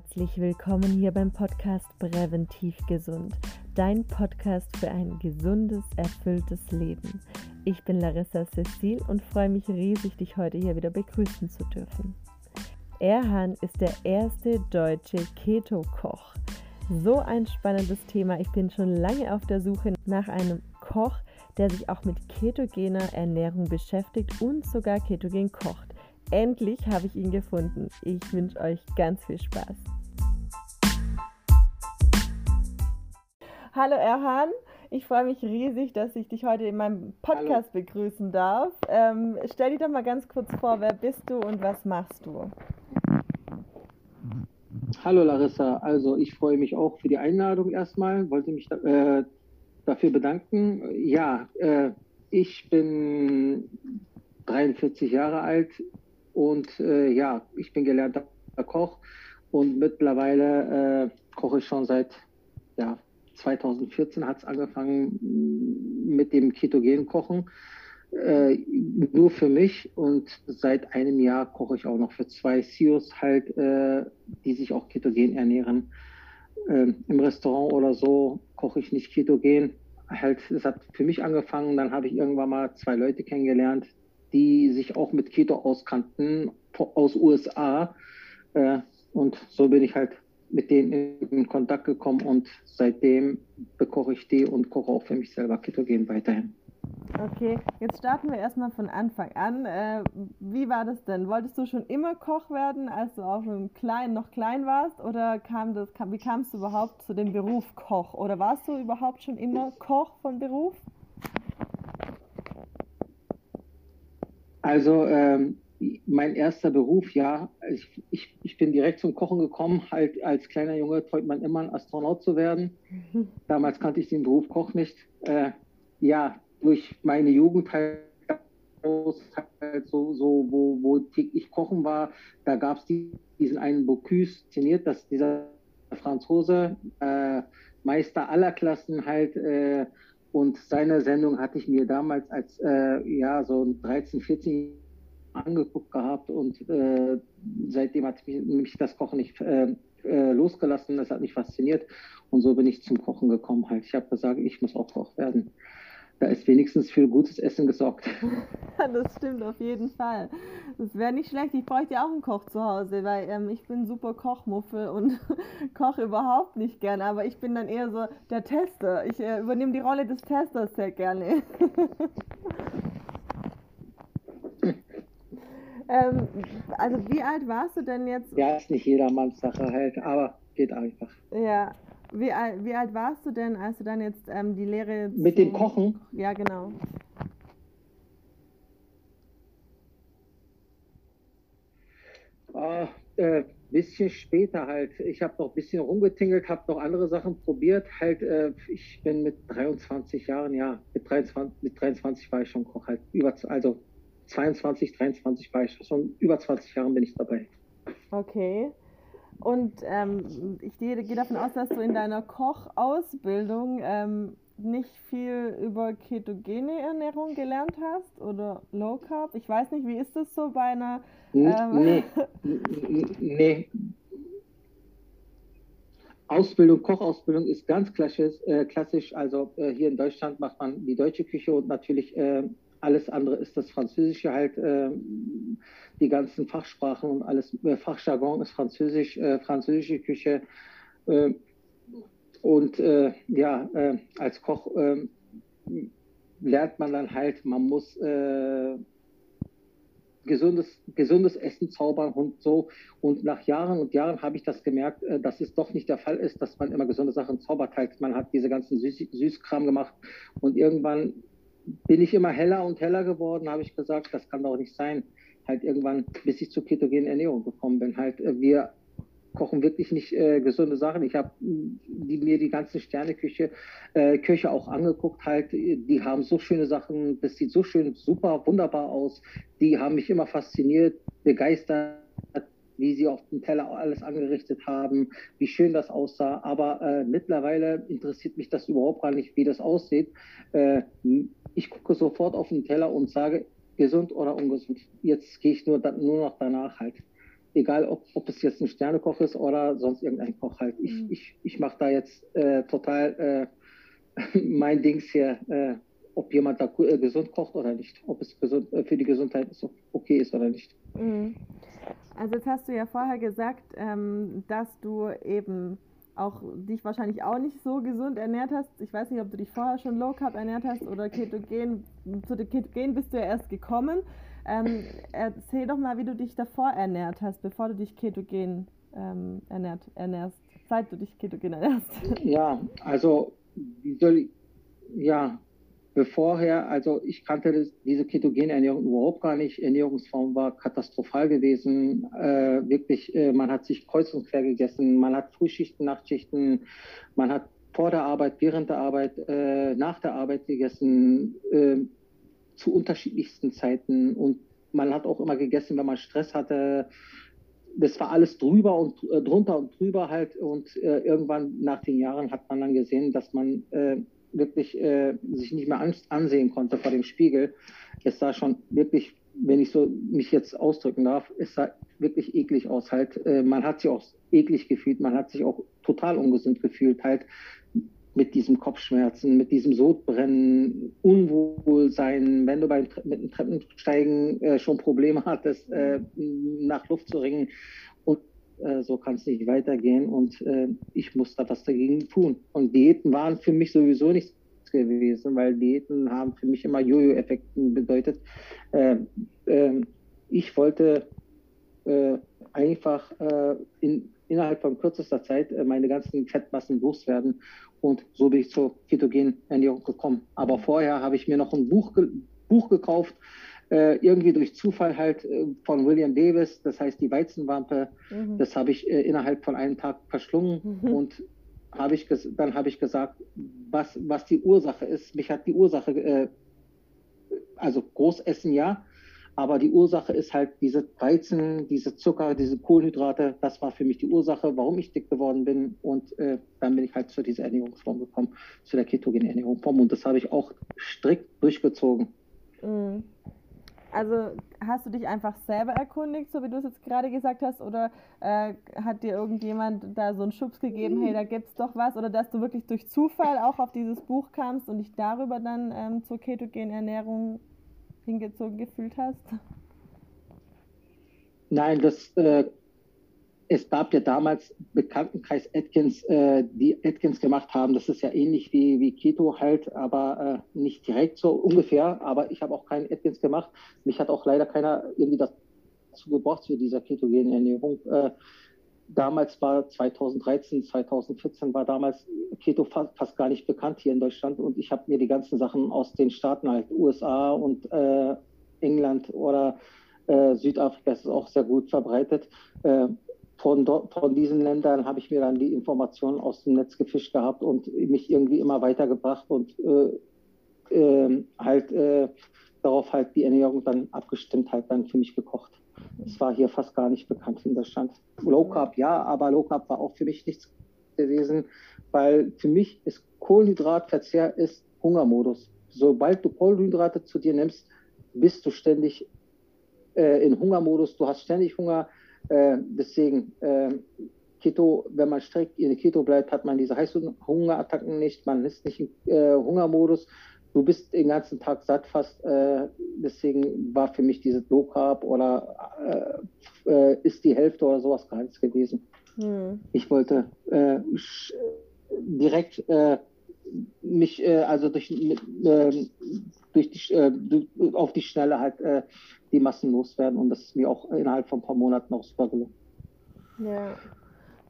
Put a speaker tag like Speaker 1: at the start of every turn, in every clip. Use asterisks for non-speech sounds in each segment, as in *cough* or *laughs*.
Speaker 1: Herzlich willkommen hier beim Podcast Präventiv Gesund, dein Podcast für ein gesundes, erfülltes Leben. Ich bin Larissa Cecil und freue mich riesig, dich heute hier wieder begrüßen zu dürfen. Erhan ist der erste deutsche Keto-Koch. So ein spannendes Thema. Ich bin schon lange auf der Suche nach einem Koch, der sich auch mit ketogener Ernährung beschäftigt und sogar ketogen kocht. Endlich habe ich ihn gefunden. Ich wünsche euch ganz viel Spaß. Hallo Erhan, ich freue mich riesig, dass ich dich heute in meinem Podcast Hallo. begrüßen darf. Ähm, stell dich doch mal ganz kurz vor, wer bist du und was machst du?
Speaker 2: Hallo Larissa, also ich freue mich auch für die Einladung erstmal, wollte mich äh, dafür bedanken. Ja, äh, ich bin 43 Jahre alt, und äh, ja, ich bin gelernter Koch und mittlerweile äh, koche ich schon seit ja, 2014 hat es angefangen mit dem ketogenen Kochen. Äh, nur für mich und seit einem Jahr koche ich auch noch für zwei CEOs halt, äh, die sich auch ketogen ernähren. Äh, Im Restaurant oder so koche ich nicht ketogen. Halt, es hat für mich angefangen, dann habe ich irgendwann mal zwei Leute kennengelernt, die sich auch mit Keto auskannten aus USA. Äh, und so bin ich halt mit denen in Kontakt gekommen und seitdem bekoche ich die und koche auch für mich selber Ketogen weiterhin.
Speaker 1: Okay, jetzt starten wir erstmal von Anfang an. Äh, wie war das denn? Wolltest du schon immer Koch werden, als du auch schon klein, noch klein warst? Oder kam das, kam, wie kamst du überhaupt zu dem Beruf Koch? Oder warst du überhaupt schon immer Koch von Beruf?
Speaker 2: Also ähm, mein erster Beruf, ja, ich, ich, ich bin direkt zum Kochen gekommen. Halt als kleiner Junge träumt man immer, ein Astronaut zu werden. *laughs* Damals kannte ich den Beruf Koch nicht. Äh, ja, durch meine Jugend halt, halt so, so wo, wo täglich Kochen war, da gab es die, diesen einen Bocuse szeniert, dass dieser Franzose, äh, Meister aller Klassen halt, äh, und seine Sendung hatte ich mir damals als äh, ja so 13, 14 angeguckt gehabt und äh, seitdem hat mich, mich, das Kochen nicht äh, äh, losgelassen. Das hat mich fasziniert und so bin ich zum Kochen gekommen. Halt, ich habe gesagt, ich muss auch Koch werden da ist wenigstens für gutes Essen gesorgt. *laughs*
Speaker 1: das stimmt auf jeden Fall. Das wäre nicht schlecht. Ich bräuchte ja auch einen Koch zu Hause, weil ähm, ich bin super Kochmuffel und *laughs* koche überhaupt nicht gerne. Aber ich bin dann eher so der Tester. Ich äh, übernehme die Rolle des Testers sehr gerne. *laughs* ähm, also wie alt warst du denn jetzt?
Speaker 2: Ja, ist nicht jedermanns Sache halt, aber geht einfach.
Speaker 1: Ja, wie, alt, wie alt warst du denn, als du dann jetzt ähm, die Lehre.
Speaker 2: Mit dem Kochen?
Speaker 1: Ja, genau.
Speaker 2: Ah, äh, bisschen später halt. Ich habe noch ein bisschen rumgetingelt, habe noch andere Sachen probiert. Halt, äh, ich bin mit 23 Jahren, ja, mit 23, mit 23 war ich schon Koch, halt über, also 22, 23 war ich schon, über 20 Jahren bin ich dabei.
Speaker 1: Okay. Und ähm, ich gehe, gehe, davon aus, dass du in deiner Kochausbildung ähm, nicht viel über ketogene Ernährung gelernt hast oder Low Carb. Ich weiß nicht, wie ist das so bei einer.
Speaker 2: Ähm nee, nee. Ausbildung, Kochausbildung ist ganz klassisch. Äh, klassisch. Also äh, hier in Deutschland macht man die deutsche Küche und natürlich äh, alles andere ist das Französische halt, äh, die ganzen Fachsprachen und alles, äh, Fachjargon ist Französisch, äh, französische Küche. Äh, und äh, ja, äh, als Koch lernt man dann halt, man muss gesundes, gesundes Essen zaubern und so. Und nach Jahren und Jahren habe ich das gemerkt, dass es doch nicht der Fall ist, dass man immer gesunde Sachen zaubert. Halt, man hat diese ganzen Süß Süßkram gemacht und irgendwann bin ich immer heller und heller geworden, habe ich gesagt, das kann doch nicht sein. Halt irgendwann, bis ich zur ketogenen Ernährung gekommen bin. Halt, äh, wir kochen wirklich nicht äh, gesunde Sachen. Ich habe die, mir die ganzen Sterneküche, äh, Köche auch angeguckt, halt, die haben so schöne Sachen, das sieht so schön, super, wunderbar aus. Die haben mich immer fasziniert, begeistert wie sie auf dem Teller alles angerichtet haben, wie schön das aussah. Aber äh, mittlerweile interessiert mich das überhaupt gar nicht, wie das aussieht. Äh, ich gucke sofort auf den Teller und sage, gesund oder ungesund. Jetzt gehe ich nur, nur noch danach halt. egal ob, ob es jetzt ein Sternekoch ist oder sonst irgendein Koch halt. Ich, mhm. ich, ich mache da jetzt äh, total äh, *laughs* mein Dings hier, äh, ob jemand da äh, gesund kocht oder nicht, ob es gesund, äh, für die Gesundheit okay ist oder nicht. Mhm.
Speaker 1: Also jetzt hast du ja vorher gesagt, ähm, dass du eben auch dich wahrscheinlich auch nicht so gesund ernährt hast. Ich weiß nicht, ob du dich vorher schon Low Carb ernährt hast oder Ketogen. Zu dem Ketogen bist du ja erst gekommen. Ähm, erzähl doch mal, wie du dich davor ernährt hast, bevor du dich ketogen ähm, ernährt, ernährst, seit du dich ketogen ernährst.
Speaker 2: Ja, also wie soll ich, ja, bevorher, also ich kannte das, diese ketogene Ernährung überhaupt gar nicht. Ernährungsform war katastrophal gewesen. Äh, wirklich, äh, man hat sich kreuz und quer gegessen, man hat Frühschichten, Nachtschichten, man hat vor der Arbeit, während der Arbeit, äh, nach der Arbeit gegessen. Äh, zu unterschiedlichsten Zeiten und man hat auch immer gegessen, wenn man Stress hatte. Das war alles drüber und äh, drunter und drüber halt und äh, irgendwann nach den Jahren hat man dann gesehen, dass man äh, wirklich äh, sich nicht mehr an, ansehen konnte vor dem Spiegel. Es sah schon wirklich, wenn ich so mich jetzt ausdrücken darf, es sah wirklich eklig aus halt. Äh, man hat sich auch eklig gefühlt, man hat sich auch total ungesund gefühlt halt mit diesem Kopfschmerzen, mit diesem Sodbrennen, Unwohlsein, wenn du beim mit dem Treppensteigen äh, schon Probleme hattest, äh, nach Luft zu ringen. Äh, so kann es nicht weitergehen. Und äh, ich musste was dagegen tun. Und Diäten waren für mich sowieso nichts gewesen, weil Diäten haben für mich immer Jojo-Effekten bedeutet. Äh, ähm, ich wollte äh, einfach in, innerhalb von kürzester Zeit meine ganzen Fettmassen loswerden und so bin ich zur ketogenen Ernährung gekommen. Aber vorher habe ich mir noch ein Buch, Buch gekauft, äh, irgendwie durch Zufall halt äh, von William Davis, das heißt die Weizenwampe. Mhm. Das habe ich äh, innerhalb von einem Tag verschlungen mhm. und habe ich dann habe ich gesagt, was, was die Ursache ist. Mich hat die Ursache, äh, also Großessen ja, aber die Ursache ist halt diese Weizen, diese Zucker, diese Kohlenhydrate. Das war für mich die Ursache, warum ich dick geworden bin. Und äh, dann bin ich halt zu dieser Ernährungsform gekommen, zu der ketogenen Ernährungsform. Und das habe ich auch strikt durchgezogen.
Speaker 1: Mhm. Also hast du dich einfach selber erkundigt, so wie du es jetzt gerade gesagt hast, oder äh, hat dir irgendjemand da so einen Schubs gegeben, hey, da gibt es doch was, oder dass du wirklich durch Zufall auch auf dieses Buch kamst und dich darüber dann ähm, zur ketogenen Ernährung hingezogen gefühlt hast?
Speaker 2: Nein, das, äh, es gab ja damals Bekanntenkreis Atkins, äh, die Atkins gemacht haben. Das ist ja ähnlich wie, wie Keto halt, aber äh, nicht direkt so ungefähr. Aber ich habe auch keinen Atkins gemacht. Mich hat auch leider keiner irgendwie dazu gebracht zu dieser ketogenen Ernährung. Äh, damals war 2013, 2014 war damals Keto fast, fast, gar nicht bekannt hier in Deutschland und ich habe mir die ganzen Sachen aus den Staaten halt USA und äh, England oder äh, Südafrika ist auch sehr gut verbreitet. Äh, von, von diesen Ländern habe ich mir dann die Informationen aus dem Netz gefischt gehabt und mich irgendwie immer weitergebracht und äh, ähm, halt äh, darauf halt die Ernährung dann abgestimmt halt dann für mich gekocht. Es war hier fast gar nicht bekannt in Deutschland. Low Carb ja, aber Low Carb war auch für mich nichts gewesen, weil für mich ist Kohlenhydratverzehr ist Hungermodus. Sobald du Kohlenhydrate zu dir nimmst, bist du ständig äh, in Hungermodus, du hast ständig Hunger. Äh, deswegen äh, Keto, wenn man strikt in Keto bleibt, hat man diese Heißhungerattacken nicht, man ist nicht im äh, Hungermodus du bist den ganzen Tag satt fast. Äh, deswegen war für mich dieses Low Carb oder äh, äh, ist die Hälfte oder sowas gar nichts gewesen. Hm. Ich wollte direkt mich also durch, ähm, durch die, auf die Schnelle halt die Massen loswerden und das ist mir auch innerhalb von ein paar Monaten auch super gelungen.
Speaker 1: Ja.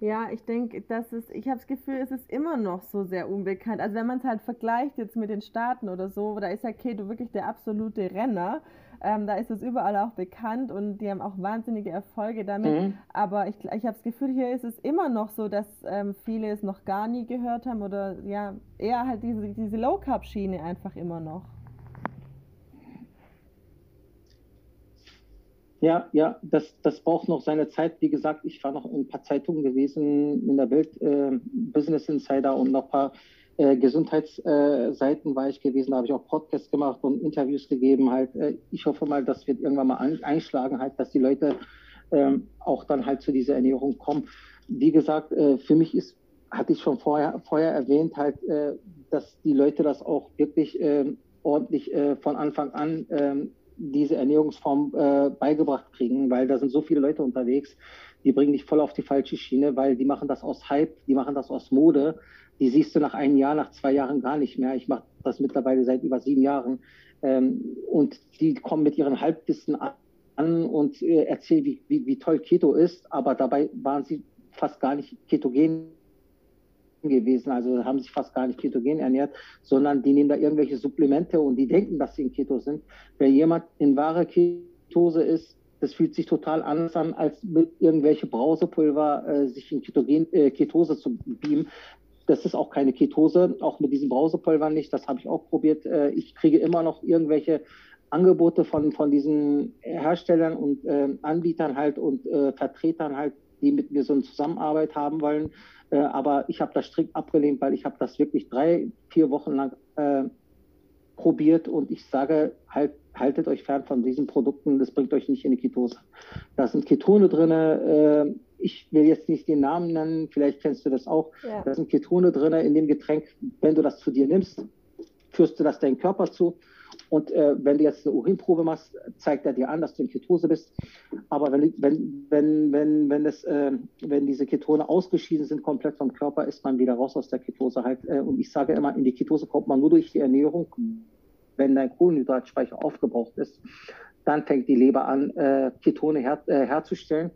Speaker 1: Ja, ich denke, das ist, ich habe das Gefühl, es ist immer noch so sehr unbekannt. Also wenn man es halt vergleicht jetzt mit den Staaten oder so, da ist ja Keto wirklich der absolute Renner. Ähm, da ist es überall auch bekannt und die haben auch wahnsinnige Erfolge damit. Mhm. Aber ich, ich habe das Gefühl, hier ist es immer noch so, dass ähm, viele es noch gar nie gehört haben oder ja, eher halt diese, diese Low-Carb-Schiene einfach immer noch.
Speaker 2: Ja, ja, das, das braucht noch seine Zeit. Wie gesagt, ich war noch in ein paar Zeitungen gewesen, in der Welt, äh, Business Insider und noch ein paar äh, Gesundheitsseiten äh, war ich gewesen. Da habe ich auch Podcasts gemacht und Interviews gegeben. Halt, äh, ich hoffe mal, das wird irgendwann mal einschlagen, halt, dass die Leute ähm, auch dann halt zu dieser Ernährung kommen. Wie gesagt, äh, für mich ist, hatte ich schon vorher, vorher erwähnt, halt, äh, dass die Leute das auch wirklich äh, ordentlich von Anfang an ähm, diese Ernährungsform äh, beigebracht kriegen, weil da sind so viele Leute unterwegs, die bringen dich voll auf die falsche Schiene, weil die machen das aus Hype, die machen das aus Mode. Die siehst du nach einem Jahr, nach zwei Jahren gar nicht mehr. Ich mache das mittlerweile seit über sieben Jahren. Ähm, und die kommen mit ihren Halbwissen an und äh, erzählen, wie, wie, wie toll Keto ist, aber dabei waren sie fast gar nicht ketogen gewesen, also haben sich fast gar nicht ketogen ernährt, sondern die nehmen da irgendwelche Supplemente und die denken, dass sie in Keto sind. Wenn jemand in wahrer Ketose ist, das fühlt sich total anders an, als mit irgendwelche Brausepulver äh, sich in Ketogen, äh, Ketose zu beamen. Das ist auch keine Ketose, auch mit diesen Brausepulvern nicht. Das habe ich auch probiert. Äh, ich kriege immer noch irgendwelche Angebote von, von diesen Herstellern und äh, Anbietern halt und äh, Vertretern halt, die mit mir so eine Zusammenarbeit haben wollen. Äh, aber ich habe das strikt abgelehnt, weil ich habe das wirklich drei, vier Wochen lang äh, probiert und ich sage, halt, haltet euch fern von diesen Produkten, das bringt euch nicht in die Ketose. Da sind Ketone drin, äh, ich will jetzt nicht den Namen nennen, vielleicht kennst du das auch. Ja. Da sind Ketone drin in dem Getränk. Wenn du das zu dir nimmst, führst du das deinem Körper zu und äh, wenn du jetzt eine Urinprobe machst, zeigt er dir an, dass du in Ketose bist. Aber wenn, wenn, wenn, wenn, wenn, das, äh, wenn diese Ketone ausgeschieden sind komplett vom Körper, ist man wieder raus aus der Ketose halt. Äh, und ich sage immer, in die Ketose kommt man nur durch die Ernährung, wenn dein Kohlenhydratspeicher aufgebraucht ist. Dann fängt die Leber an, äh, Ketone her, äh, herzustellen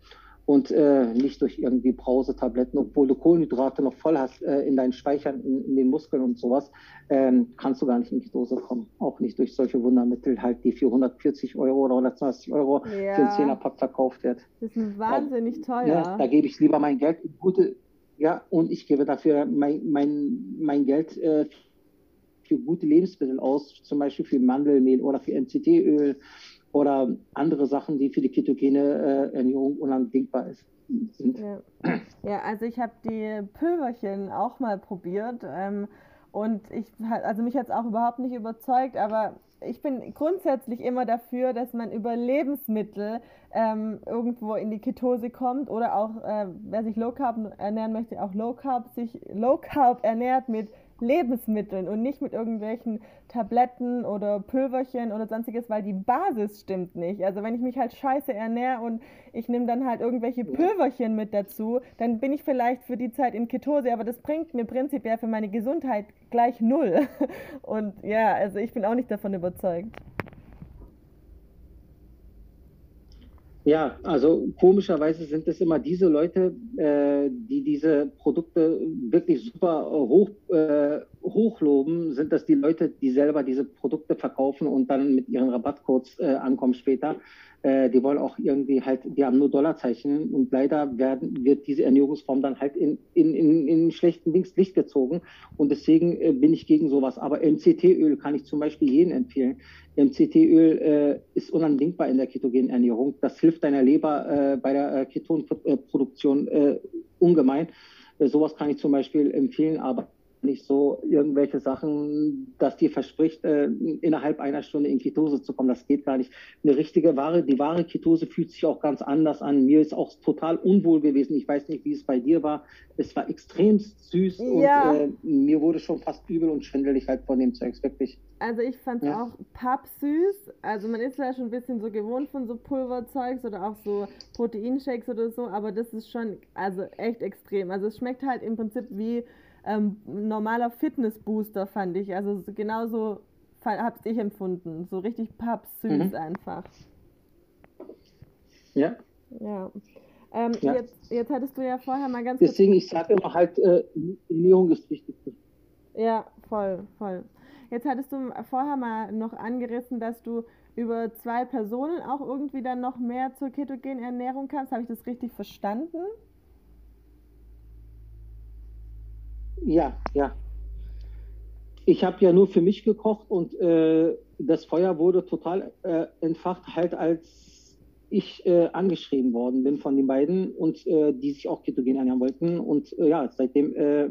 Speaker 2: und äh, nicht durch irgendwie Brausetabletten, obwohl du Kohlenhydrate noch voll hast äh, in deinen Speichern, in, in, den Muskeln und sowas, ähm, kannst du gar nicht in die Dose kommen. Auch nicht durch solche Wundermittel, halt die für 140 Euro oder 120 Euro ja. für einen Zehnerpack verkauft wird.
Speaker 1: Das ist wahnsinnig
Speaker 2: da,
Speaker 1: teuer.
Speaker 2: Ja, da gebe ich lieber mein Geld in gute, ja, und ich gebe dafür mein, mein, mein Geld äh, für gute Lebensmittel aus, zum Beispiel für Mandelmehl oder für MCT-Öl oder andere Sachen, die für die ketogene äh, Ernährung unabdingbar ist. Sind.
Speaker 1: Ja. ja, also ich habe die Pülverchen auch mal probiert ähm, und ich, also mich hat es auch überhaupt nicht überzeugt, aber ich bin grundsätzlich immer dafür, dass man über Lebensmittel ähm, irgendwo in die Ketose kommt oder auch, äh, wer sich Low Carb ernähren möchte, auch Low Carb sich Low Carb ernährt mit Lebensmitteln und nicht mit irgendwelchen Tabletten oder Pülverchen oder sonstiges, weil die Basis stimmt nicht. Also wenn ich mich halt scheiße ernähre und ich nehme dann halt irgendwelche Pülverchen mit dazu, dann bin ich vielleicht für die Zeit in Ketose, aber das bringt mir prinzipiell für meine Gesundheit gleich null. *laughs* Und ja, also ich bin auch nicht davon überzeugt.
Speaker 2: Ja, also komischerweise sind es immer diese Leute, äh, die diese Produkte wirklich super hoch, äh, hochloben, sind das die Leute, die selber diese Produkte verkaufen und dann mit ihren Rabattcodes äh, ankommen später. Äh, die wollen auch irgendwie halt, die haben nur Dollarzeichen und leider werden, wird diese Ernährungsform dann halt in, in, in, in schlechten Dings Licht gezogen und deswegen äh, bin ich gegen sowas. Aber MCT-Öl kann ich zum Beispiel jedem empfehlen. MCT-Öl äh, ist unabdingbar in der ketogenen Ernährung. Das hilft deiner Leber äh, bei der äh, Ketonproduktion äh, ungemein. Sowas kann ich zum Beispiel empfehlen, aber nicht so irgendwelche Sachen, dass die verspricht, äh, innerhalb einer Stunde in Ketose zu kommen. Das geht gar nicht. Eine richtige Ware, die wahre Ketose fühlt sich auch ganz anders an. Mir ist auch total unwohl gewesen. Ich weiß nicht, wie es bei dir war. Es war extrem süß ja. und äh, mir wurde schon fast übel und schwindelig halt von dem Zeugs, wirklich.
Speaker 1: Also ich fand es ja. auch pappsüß. Also man ist ja schon ein bisschen so gewohnt von so Pulverzeugs oder auch so Proteinshakes oder so, aber das ist schon also echt extrem. Also es schmeckt halt im Prinzip wie ähm, normaler Fitnessbooster, fand ich. Also genauso habe ich empfunden. So richtig pappsüß mhm. einfach.
Speaker 2: Ja.
Speaker 1: Ja. Ähm, ja. Jetzt, jetzt hattest du ja vorher mal ganz
Speaker 2: Deswegen, ich sage immer halt, äh, Ernährung ist wichtig.
Speaker 1: Ja, voll, voll. Jetzt hattest du vorher mal noch angerissen, dass du über zwei Personen auch irgendwie dann noch mehr zur ketogenen Ernährung kamst. Habe ich das richtig verstanden?
Speaker 2: Ja, ja. Ich habe ja nur für mich gekocht und äh, das Feuer wurde total äh, entfacht, halt als ich äh, angeschrieben worden bin von den beiden und äh, die sich auch ketogen ernähren wollten. Und äh, ja, seitdem, äh,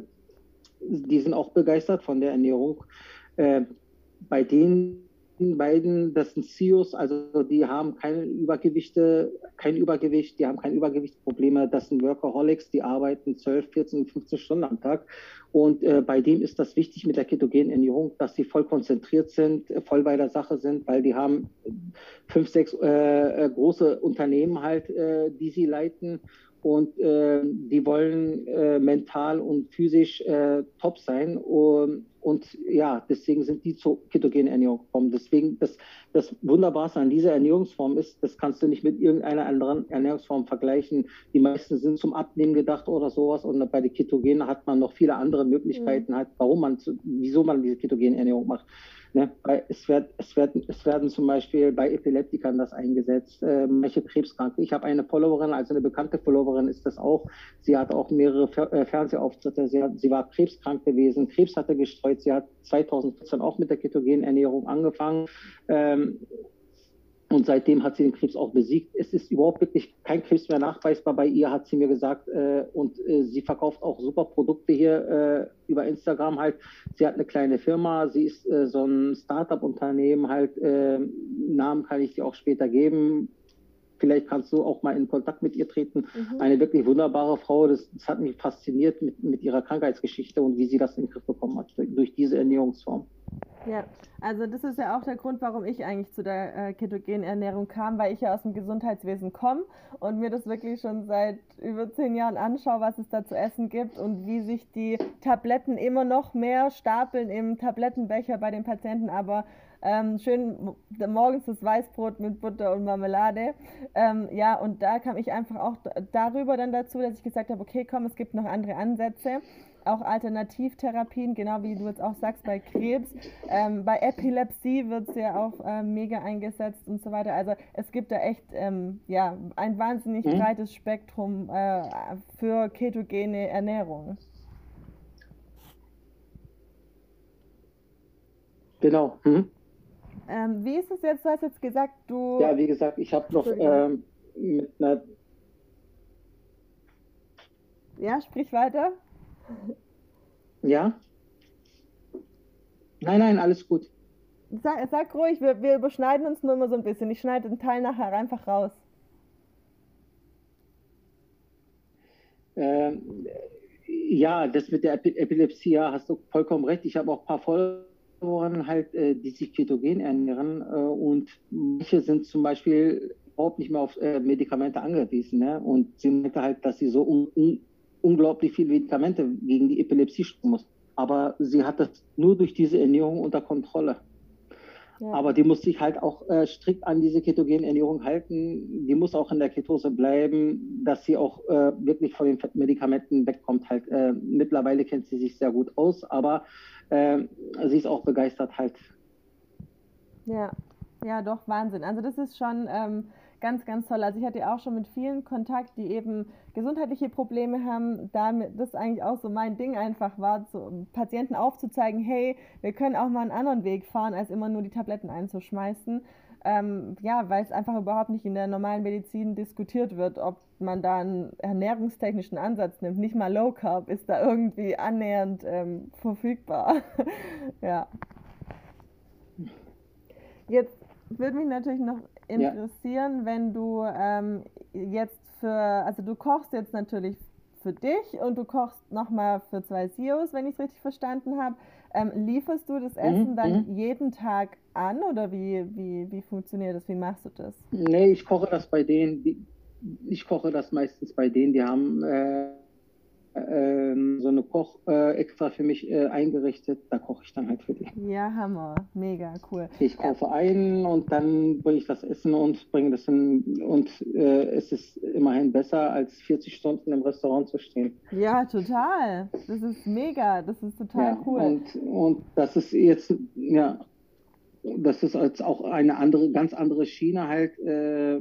Speaker 2: die sind auch begeistert von der Ernährung. bei denen beiden, das sind CEOs, also die haben keine Übergewichte, kein Übergewicht, die haben keine Übergewichtsprobleme, das sind Workaholics, die arbeiten 12, 14, 15 Stunden am Tag. Und äh, bei dem ist das wichtig mit der ketogenen Ernährung, dass sie voll konzentriert sind, voll bei der Sache sind, weil die haben fünf, sechs äh, äh große Unternehmen halt, äh, die sie leiten und äh, die wollen äh, mental und physisch äh, top sein. Und, und, ja, deswegen sind die zur ketogenen Ernährung gekommen. Deswegen, das, das Wunderbarste an dieser Ernährungsform ist, das kannst du nicht mit irgendeiner anderen Ernährungsform vergleichen. Die meisten sind zum Abnehmen gedacht oder sowas. Und bei der Ketogenen hat man noch viele andere Möglichkeiten, mhm. halt, warum man, wieso man diese ketogene Ernährung macht. Ne? Es, wird, es, werden, es werden zum Beispiel bei Epileptikern das eingesetzt, äh, manche Krebskranke. Ich habe eine Followerin, also eine bekannte Followerin ist das auch. Sie hat auch mehrere Fer äh, Fernsehauftritte. Sie, hat, sie war krebskrank gewesen, Krebs hatte gestreut. Sie hat 2014 auch mit der ketogenen Ernährung angefangen. Ähm, und seitdem hat sie den Krebs auch besiegt. Es ist überhaupt wirklich kein Krebs mehr nachweisbar bei ihr, hat sie mir gesagt. Äh, und äh, sie verkauft auch super Produkte hier äh, über Instagram halt. Sie hat eine kleine Firma, sie ist so ein Startup-Unternehmen halt. Äh, Namen kann ich dir auch später geben. Vielleicht kannst du auch mal in Kontakt mit ihr treten. Mhm. Eine wirklich wunderbare Frau. Das, das, hat mich fasziniert mit, mit ihrer Krankheitsgeschichte und wie sie das in den Griff bekommen hat durch, durch diese Ernährungsform.
Speaker 1: Ja, also das ist ja auch der Grund, warum ich eigentlich zu der äh, ketogenen Ernährung kam, weil ich ja aus dem Gesundheitswesen komme und mir das wirklich schon seit über zehn Jahren anschaue, was es da zu essen gibt und wie sich die Tabletten immer noch mehr stapeln im Tablettenbecher bei den Patienten, aber ähm, schön morgens das Weißbrot mit Butter und Marmelade. Ähm, ja, und da kam ich einfach auch darüber dann dazu, dass ich gesagt habe, okay, komm, es gibt noch andere Ansätze auch Alternativtherapien, genau wie du jetzt auch sagst, bei Krebs. Ähm, bei Epilepsie wird es ja auch äh, mega eingesetzt und so weiter. Also es gibt da echt ähm, ja, ein wahnsinnig mhm. breites Spektrum äh, für ketogene Ernährung.
Speaker 2: Genau. Mhm.
Speaker 1: Ähm, wie ist es jetzt? Du hast jetzt gesagt, du.
Speaker 2: Ja, wie gesagt, ich habe noch ähm, mit einer.
Speaker 1: Ja, sprich weiter.
Speaker 2: Ja? Nein, nein, alles gut.
Speaker 1: Sag, sag ruhig, wir, wir überschneiden uns nur immer so ein bisschen. Ich schneide den Teil nachher einfach raus.
Speaker 2: Ähm, ja, das mit der Epilepsie, ja, hast du vollkommen recht. Ich habe auch ein paar Follower halt, äh, die sich ketogen ernähren äh, und manche sind zum Beispiel überhaupt nicht mehr auf äh, Medikamente angewiesen. Ne? Und sie merken halt, dass sie so un, un unglaublich viele Medikamente gegen die Epilepsie schlucken muss. Aber sie hat das nur durch diese Ernährung unter Kontrolle. Ja. Aber die muss sich halt auch äh, strikt an diese ketogene Ernährung halten. Die muss auch in der Ketose bleiben, dass sie auch äh, wirklich von den Medikamenten wegkommt. Halt äh, mittlerweile kennt sie sich sehr gut aus, aber äh, sie ist auch begeistert halt.
Speaker 1: Ja, ja, doch Wahnsinn. Also das ist schon ähm, ganz, ganz toll. Also ich hatte auch schon mit vielen Kontakt, die eben gesundheitliche Probleme haben, damit das eigentlich auch so mein Ding einfach war, so Patienten aufzuzeigen, hey, wir können auch mal einen anderen Weg fahren, als immer nur die Tabletten einzuschmeißen. Ähm, ja, weil es einfach überhaupt nicht in der normalen Medizin diskutiert wird, ob man da einen ernährungstechnischen Ansatz nimmt. Nicht mal Low Carb ist da irgendwie annähernd ähm, verfügbar. *laughs* ja. Jetzt würde mich natürlich noch interessieren, ja. wenn du ähm, jetzt für, also du kochst jetzt natürlich für dich und du kochst nochmal für zwei CEOs, wenn ich es richtig verstanden habe. Ähm, lieferst du das Essen mhm, dann mhm. jeden Tag an oder wie, wie, wie funktioniert das? Wie machst du das?
Speaker 2: Nee, ich koche das bei denen, die, ich koche das meistens bei denen, die haben äh, ähm, so eine Koch äh, extra für mich äh, eingerichtet. Da koche ich dann halt für die.
Speaker 1: Ja, Hammer. Mega cool.
Speaker 2: Ich kaufe ja. ein und dann bringe ich das Essen und bringe das hin. Und äh, es ist immerhin besser, als 40 Stunden im Restaurant zu stehen.
Speaker 1: Ja, total. Das ist mega. Das ist total ja, cool.
Speaker 2: Und, und das ist jetzt, ja, das ist jetzt auch eine andere, ganz andere Schiene halt äh,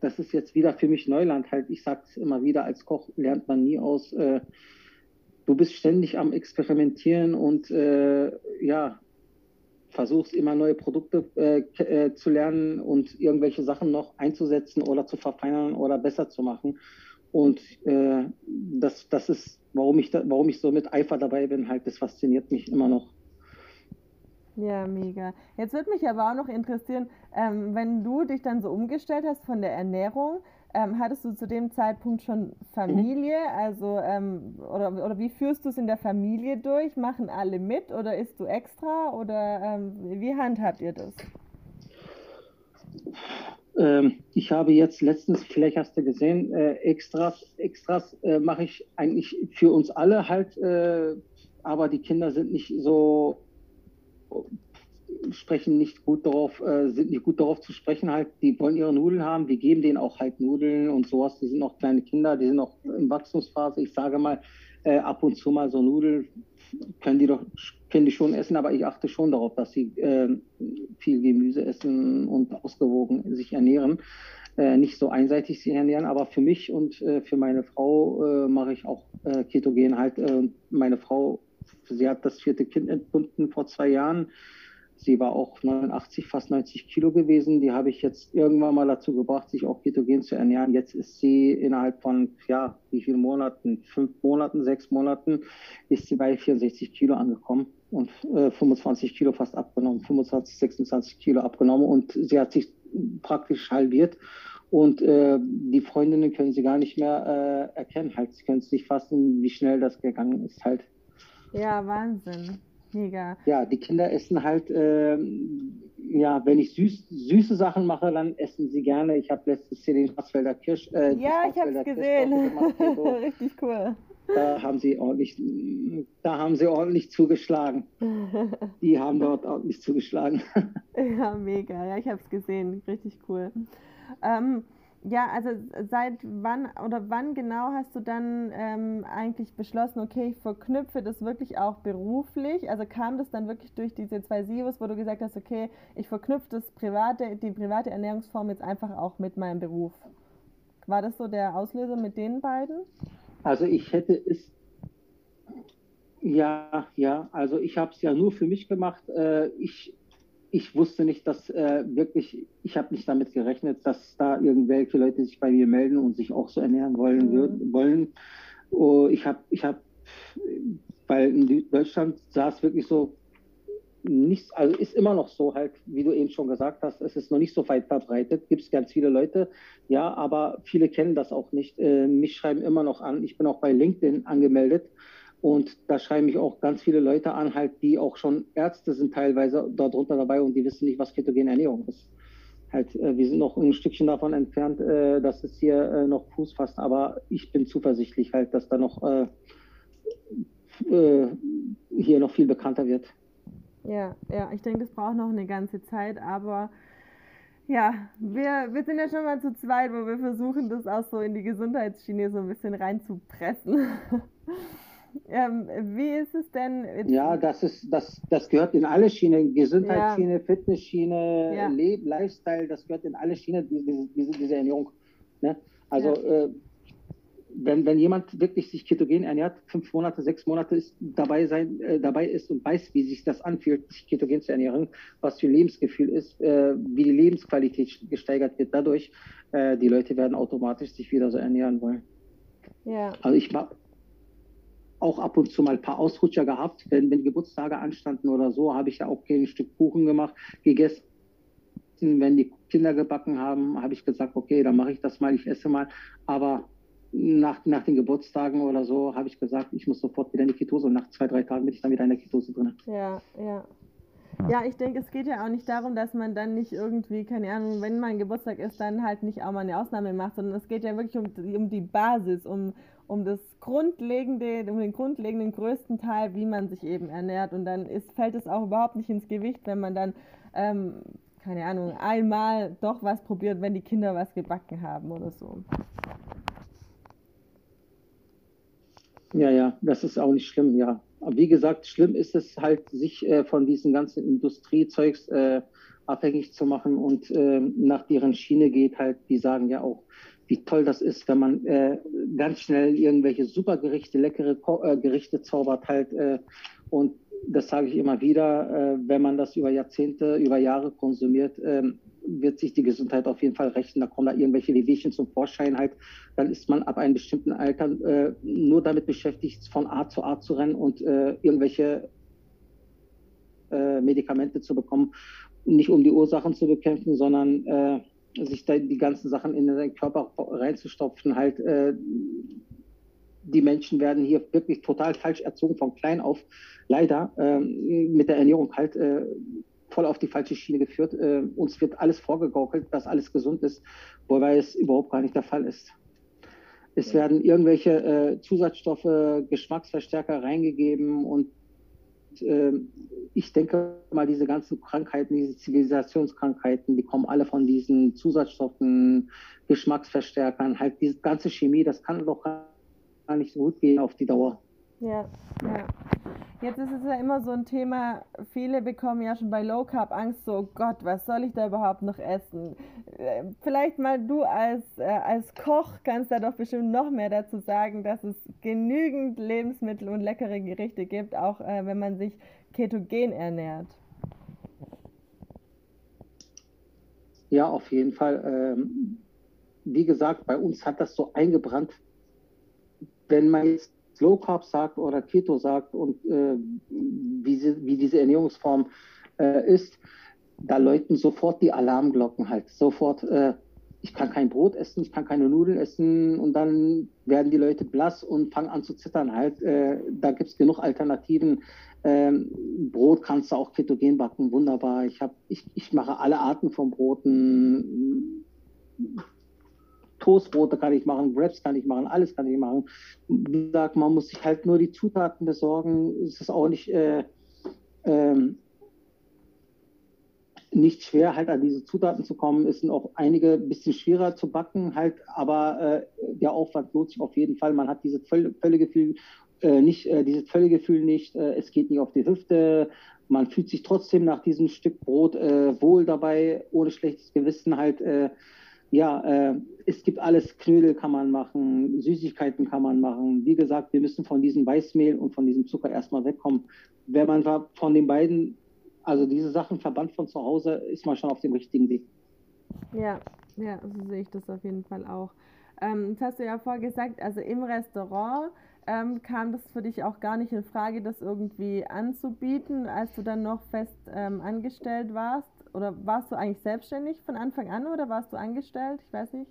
Speaker 2: das ist jetzt wieder für mich Neuland halt. Ich sage es immer wieder, als Koch lernt man nie aus. Äh, du bist ständig am Experimentieren und äh, ja, versuchst immer neue Produkte äh, äh, zu lernen und irgendwelche Sachen noch einzusetzen oder zu verfeinern oder besser zu machen. Und äh, das, das ist, warum ich, da, warum ich so mit Eifer dabei bin, halt, das fasziniert mich immer noch.
Speaker 1: Ja, mega. Jetzt würde mich aber auch noch interessieren, ähm, wenn du dich dann so umgestellt hast von der Ernährung, ähm, hattest du zu dem Zeitpunkt schon Familie? Also, ähm, oder, oder wie führst du es in der Familie durch? Machen alle mit oder isst du extra? Oder ähm, wie handhabt ihr das?
Speaker 2: Ähm, ich habe jetzt letztens, vielleicht hast du gesehen, äh, Extras, Extras äh, mache ich eigentlich für uns alle halt, äh, aber die Kinder sind nicht so sprechen nicht gut darauf, äh, sind nicht gut darauf zu sprechen halt, die wollen ihre Nudeln haben, wir geben denen auch halt Nudeln und sowas, die sind noch kleine Kinder, die sind noch in Wachstumsphase, ich sage mal, äh, ab und zu mal so Nudeln können die doch, können die schon essen, aber ich achte schon darauf, dass sie äh, viel Gemüse essen und ausgewogen sich ernähren. Äh, nicht so einseitig sich ernähren, aber für mich und äh, für meine Frau äh, mache ich auch Ketogen halt. meine Frau, sie hat das vierte Kind entbunden vor zwei Jahren Sie war auch 89, fast 90 Kilo gewesen. Die habe ich jetzt irgendwann mal dazu gebracht, sich auch ketogen zu ernähren. Jetzt ist sie innerhalb von, ja, wie vielen Monaten? Fünf Monaten, sechs Monaten, ist sie bei 64 Kilo angekommen und äh, 25 Kilo fast abgenommen, 25, 26 Kilo abgenommen und sie hat sich praktisch halbiert. Und äh, die Freundinnen können sie gar nicht mehr äh, erkennen. Halt, sie können es nicht fassen, wie schnell das gegangen ist halt.
Speaker 1: Ja, Wahnsinn. Mega.
Speaker 2: Ja, die Kinder essen halt, äh, ja, wenn ich süß, süße Sachen mache, dann essen sie gerne. Ich habe letztes Jahr den Schwarzwälder Kirsch.
Speaker 1: Äh, ja, ich habe es gesehen. *laughs* Richtig cool.
Speaker 2: Da haben sie ordentlich, da haben sie ordentlich zugeschlagen. Die haben *laughs* dort ordentlich zugeschlagen.
Speaker 1: ja, mega. Ja, ich habe es gesehen. Richtig cool. Ähm, ja, also seit wann oder wann genau hast du dann ähm, eigentlich beschlossen, okay, ich verknüpfe das wirklich auch beruflich? Also kam das dann wirklich durch diese zwei SIOs, wo du gesagt hast, okay, ich verknüpfe das private, die private Ernährungsform jetzt einfach auch mit meinem Beruf? War das so der Auslöser mit den beiden?
Speaker 2: Also ich hätte es ja, ja, also ich habe es ja nur für mich gemacht. Äh, ich ich wusste nicht, dass äh, wirklich, ich habe nicht damit gerechnet, dass da irgendwelche Leute sich bei mir melden und sich auch so ernähren wollen. Mhm. Würden, wollen. Oh, ich habe, ich habe, weil in Deutschland sah es wirklich so, nicht, also ist immer noch so halt, wie du eben schon gesagt hast, es ist noch nicht so weit verbreitet, gibt es ganz viele Leute, ja, aber viele kennen das auch nicht. Äh, mich schreiben immer noch an, ich bin auch bei LinkedIn angemeldet und da schreiben mich auch ganz viele Leute an, halt, die auch schon Ärzte sind teilweise darunter dabei und die wissen nicht, was ketogene Ernährung ist. Halt, äh, wir sind noch ein Stückchen davon entfernt, äh, dass es hier äh, noch Fuß fasst, aber ich bin zuversichtlich halt, dass da noch äh, äh, hier noch viel bekannter wird.
Speaker 1: Ja, ja, ich denke, das braucht noch eine ganze Zeit, aber ja, wir, wir sind ja schon mal zu zweit, wo wir versuchen, das auch so in die Gesundheitsschiene so ein bisschen reinzupressen. *laughs* Ähm, wie ist es denn?
Speaker 2: Ja, das ist, das, das gehört in alle Schienen, Gesundheitsschiene, ja. Fitnessschiene, ja. Leb, Lifestyle, das gehört in alle Schienen, diese, diese, diese Ernährung. Ne? Also ja. äh, wenn, wenn jemand wirklich sich ketogen ernährt, fünf Monate, sechs Monate ist, dabei, sein, äh, dabei ist und weiß, wie sich das anfühlt, sich ketogen zu ernähren, was für ein Lebensgefühl ist, äh, wie die Lebensqualität gesteigert wird dadurch, äh, die Leute werden automatisch sich wieder so ernähren wollen. Ja. Also ich, auch ab und zu mal ein paar Ausrutscher gehabt. Wenn, wenn Geburtstage anstanden oder so, habe ich ja auch ein Stück Kuchen gemacht, gegessen. Wenn die Kinder gebacken haben, habe ich gesagt, okay, dann mache ich das mal, ich esse mal. Aber nach, nach den Geburtstagen oder so habe ich gesagt, ich muss sofort wieder in die Ketose und nach zwei, drei Tagen bin ich dann wieder in der Ketose drin.
Speaker 1: Ja, ja. Ja, ich denke, es geht ja auch nicht darum, dass man dann nicht irgendwie, keine Ahnung, wenn mein Geburtstag ist, dann halt nicht auch mal eine Ausnahme macht, sondern es geht ja wirklich um, um die Basis, um, um das grundlegende, um den grundlegenden größten Teil, wie man sich eben ernährt. Und dann ist, fällt es auch überhaupt nicht ins Gewicht, wenn man dann, ähm, keine Ahnung, einmal doch was probiert, wenn die Kinder was gebacken haben oder so.
Speaker 2: Ja, ja, das ist auch nicht schlimm, ja. Wie gesagt, schlimm ist es halt, sich äh, von diesen ganzen Industriezeugs äh, abhängig zu machen und äh, nach deren Schiene geht halt, die sagen ja auch, wie toll das ist, wenn man äh, ganz schnell irgendwelche Supergerichte, leckere äh, Gerichte zaubert halt. Äh, und das sage ich immer wieder, äh, wenn man das über Jahrzehnte, über Jahre konsumiert, ähm, wird sich die Gesundheit auf jeden Fall rächen. Da kommen da irgendwelche Wehwehchen zum Vorschein halt. Dann ist man ab einem bestimmten Alter äh, nur damit beschäftigt, von Art zu Art zu rennen und äh, irgendwelche Medikamente zu bekommen, nicht um die Ursachen zu bekämpfen, sondern sich da die ganzen Sachen in den Körper reinzustopfen, halt äh, die Menschen werden hier wirklich total falsch erzogen von klein auf, leider ähm, mit der Ernährung halt äh, voll auf die falsche Schiene geführt. Äh, uns wird alles vorgegaukelt, dass alles gesund ist, wobei es überhaupt gar nicht der Fall ist. Es werden irgendwelche äh, Zusatzstoffe, Geschmacksverstärker reingegeben und äh, ich denke mal, diese ganzen Krankheiten, diese Zivilisationskrankheiten, die kommen alle von diesen Zusatzstoffen, Geschmacksverstärkern, halt diese ganze Chemie, das kann doch gar nicht so gut gehen auf die Dauer.
Speaker 1: Ja, ja. Jetzt ist es ja immer so ein Thema, viele bekommen ja schon bei Low Carb Angst, so Gott, was soll ich da überhaupt noch essen? Vielleicht mal du als, äh, als Koch kannst da doch bestimmt noch mehr dazu sagen, dass es genügend Lebensmittel und leckere Gerichte gibt, auch äh, wenn man sich ketogen ernährt.
Speaker 2: Ja, auf jeden Fall. Ähm, wie gesagt, bei uns hat das so eingebrannt, wenn man jetzt Low Carb sagt oder Keto sagt und äh, wie, sie, wie, diese Ernährungsform äh, ist, da läuten sofort die Alarmglocken halt. Sofort, äh, ich kann kein Brot essen, ich kann keine Nudeln essen und dann werden die Leute blass und fangen an zu zittern halt. Äh, da gibt es genug Alternativen. Ähm, Brot kannst du auch ketogen backen, wunderbar. Ich, hab, ich, ich mache alle Arten von Broten Toastbrote kann ich machen, Wraps kann ich machen, alles kann ich machen. Wie gesagt, man muss sich halt nur die Zutaten besorgen. Es ist auch nicht, äh, ähm, nicht schwer, halt an diese Zutaten zu kommen. Es sind auch einige ein bisschen schwerer zu backen, halt, aber äh, der Aufwand lohnt sich auf jeden Fall. Man hat dieses Völlegefühl äh, nicht, äh, dieses Völlegefühl nicht. Äh, es geht nicht auf die Hüfte. Man fühlt sich trotzdem nach diesem Stück Brot äh, wohl dabei, ohne schlechtes Gewissen halt. Äh, ja, äh, es gibt alles, Knödel kann man machen, Süßigkeiten kann man machen. Wie gesagt, wir müssen von diesem Weißmehl und von diesem Zucker erstmal wegkommen. Wenn man von den beiden, also diese Sachen verbannt von zu Hause, ist man schon auf dem richtigen Weg.
Speaker 1: Ja, ja, so sehe ich das auf jeden Fall auch. Ähm, das hast du ja vorher gesagt, also im Restaurant ähm, kam das für dich auch gar nicht in Frage, das irgendwie anzubieten, als du dann noch fest ähm, angestellt warst? Oder warst du eigentlich selbstständig von Anfang an oder warst du angestellt? Ich weiß nicht.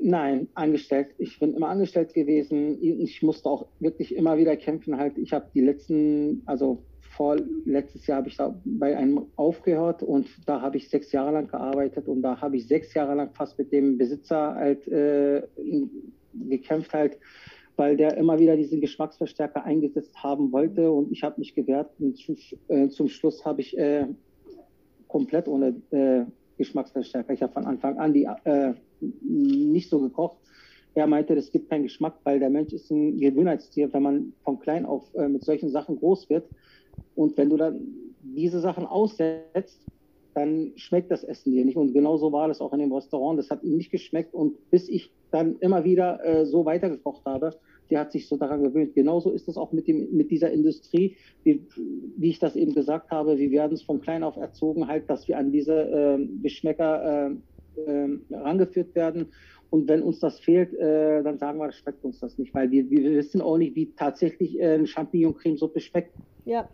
Speaker 2: Nein, angestellt. Ich bin immer angestellt gewesen. Ich musste auch wirklich immer wieder kämpfen. Halt, ich habe die letzten, also vor letztes Jahr habe ich da bei einem aufgehört und da habe ich sechs Jahre lang gearbeitet und da habe ich sechs Jahre lang fast mit dem Besitzer halt äh, gekämpft halt weil der immer wieder diesen Geschmacksverstärker eingesetzt haben wollte und ich habe mich gewehrt und zu, äh, zum Schluss habe ich äh, komplett ohne äh, Geschmacksverstärker. Ich habe von Anfang an die äh, nicht so gekocht. Er meinte, es gibt keinen Geschmack, weil der Mensch ist ein Gewöhnheitstier, wenn man von klein auf äh, mit solchen Sachen groß wird. Und wenn du dann diese Sachen aussetzt, dann schmeckt das Essen dir nicht. Und genauso war das auch in dem Restaurant. Das hat ihm nicht geschmeckt. Und bis ich dann immer wieder äh, so weitergekocht habe, der hat sich so daran gewöhnt. Genauso ist es auch mit, dem, mit dieser Industrie, wie, wie ich das eben gesagt habe. Wir werden es von klein auf erzogen, halt, dass wir an diese äh, Geschmäcker äh, äh, rangeführt werden. Und wenn uns das fehlt, äh, dann sagen wir, das schmeckt uns das nicht, weil wir, wir wissen auch nicht, wie tatsächlich äh, eine Champignon-Cremesuppe schmeckt.
Speaker 1: Ja,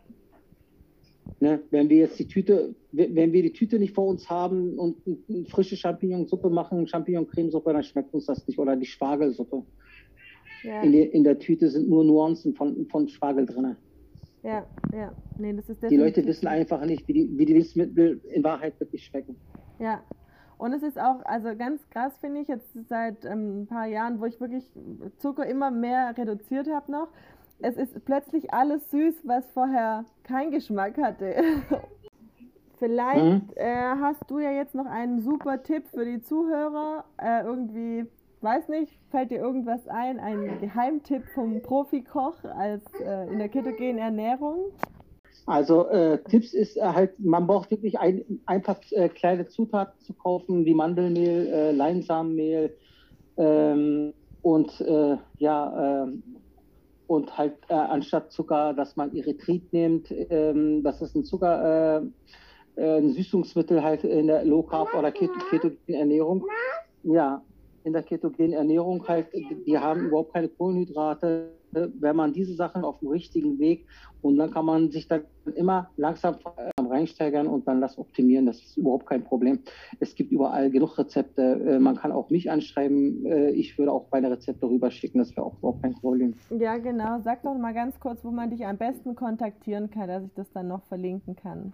Speaker 2: Ne, wenn wir jetzt die Tüte, wenn wir die Tüte nicht vor uns haben und eine frische Champignonsuppe machen, Champignon-Cremesuppe, dann schmeckt uns das nicht. Oder die Spargelsuppe. Ja. In, die, in, der Tüte sind nur Nuancen von, von Spargel drin.
Speaker 1: Ja, ja. Nee, das ist
Speaker 2: die Leute wissen einfach nicht, wie die, wie die Lebensmittel in Wahrheit wirklich schmecken.
Speaker 1: Ja. Und es ist auch, also ganz krass finde ich jetzt seit ähm, ein paar Jahren, wo ich wirklich Zucker immer mehr reduziert habe noch, es ist plötzlich alles süß, was vorher keinen Geschmack hatte. *laughs* Vielleicht mhm. äh, hast du ja jetzt noch einen super Tipp für die Zuhörer. Äh, irgendwie, weiß nicht, fällt dir irgendwas ein, ein Geheimtipp vom Profikoch als äh, in der ketogenen Ernährung?
Speaker 2: Also äh, Tipps ist äh, halt, man braucht wirklich ein, einfach äh, kleine Zutaten zu kaufen, wie Mandelmehl, Leinsamenmehl ähm, und ja, ähm, und halt äh, anstatt Zucker, dass man Erythrit nimmt, ähm, das ist ein Zucker, äh, äh, ein Süßungsmittel halt in der Low Carb oder ketogenen Ernährung. Ja, in der ketogenen Ernährung halt, die haben überhaupt keine Kohlenhydrate, wenn man diese Sachen auf dem richtigen Weg und dann kann man sich dann immer langsam reinsteigern und dann das optimieren. Das ist überhaupt kein Problem. Es gibt überall genug Rezepte. Äh, man kann auch mich anschreiben. Äh, ich würde auch meine Rezepte rüberschicken. Das wäre auch überhaupt kein Problem.
Speaker 1: Ja, genau. Sag doch mal ganz kurz, wo man dich am besten kontaktieren kann, dass ich das dann noch verlinken kann.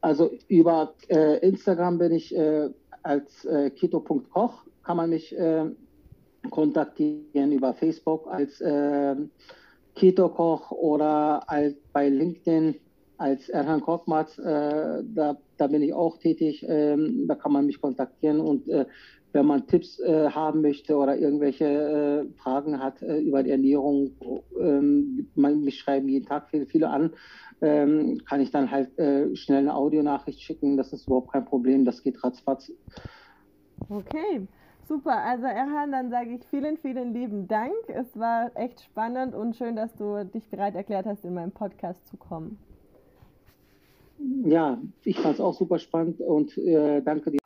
Speaker 2: Also über äh, Instagram bin ich äh, als äh, keto.koch, kann man mich äh, kontaktieren über Facebook als äh, Keto-Koch oder als bei LinkedIn als Erhan Korkmaz. Äh, da, da bin ich auch tätig. Ähm, da kann man mich kontaktieren und äh, wenn man Tipps äh, haben möchte oder irgendwelche äh, Fragen hat äh, über die Ernährung, ähm, man, mich schreiben jeden Tag viele, viele an, ähm, kann ich dann halt äh, schnell eine Audionachricht schicken. Das ist überhaupt kein Problem. Das geht ratzfatz.
Speaker 1: Okay. Super, also Erhan, dann sage ich vielen, vielen lieben Dank. Es war echt spannend und schön, dass du dich bereit erklärt hast, in meinem Podcast zu kommen.
Speaker 2: Ja, ich fand es auch super spannend und äh, danke dir.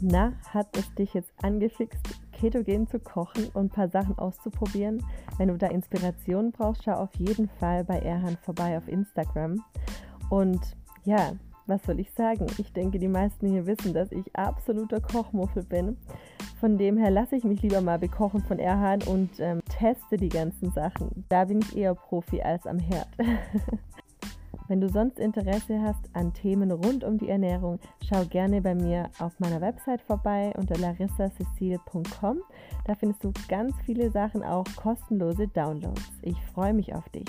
Speaker 1: Na, hat es dich jetzt angefixt, ketogen zu kochen und ein paar Sachen auszuprobieren? Wenn du da Inspiration brauchst, schau auf jeden Fall bei Erhan vorbei auf Instagram. Und ja, was soll ich sagen? Ich denke, die meisten hier wissen, dass ich absoluter Kochmuffel bin. Von dem her lasse ich mich lieber mal bekochen von Erhan und ähm, teste die ganzen Sachen. Da bin ich eher Profi als am Herd. *laughs* Wenn du sonst Interesse hast an Themen rund um die Ernährung, schau gerne bei mir auf meiner Website vorbei unter larissacecile.com. Da findest du ganz viele Sachen, auch kostenlose Downloads. Ich freue mich auf dich.